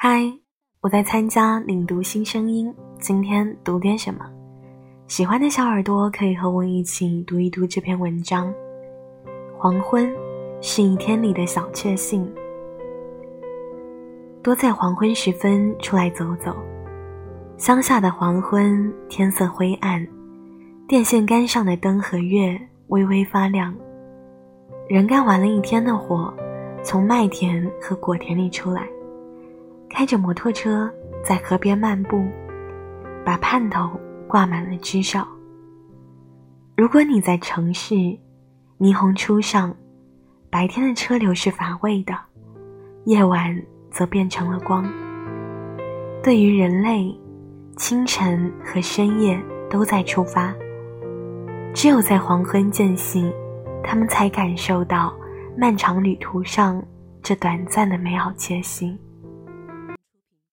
嗨，我在参加领读新声音，今天读点什么？喜欢的小耳朵可以和我一起读一读这篇文章。黄昏是一天里的小确幸，多在黄昏时分出来走走。乡下的黄昏，天色灰暗，电线杆上的灯和月微微发亮。人干完了一天的活，从麦田和果田里出来。开着摩托车在河边漫步，把盼头挂满了枝梢。如果你在城市，霓虹初上，白天的车流是乏味的，夜晚则变成了光。对于人类，清晨和深夜都在出发，只有在黄昏间隙，他们才感受到漫长旅途上这短暂的美好气息。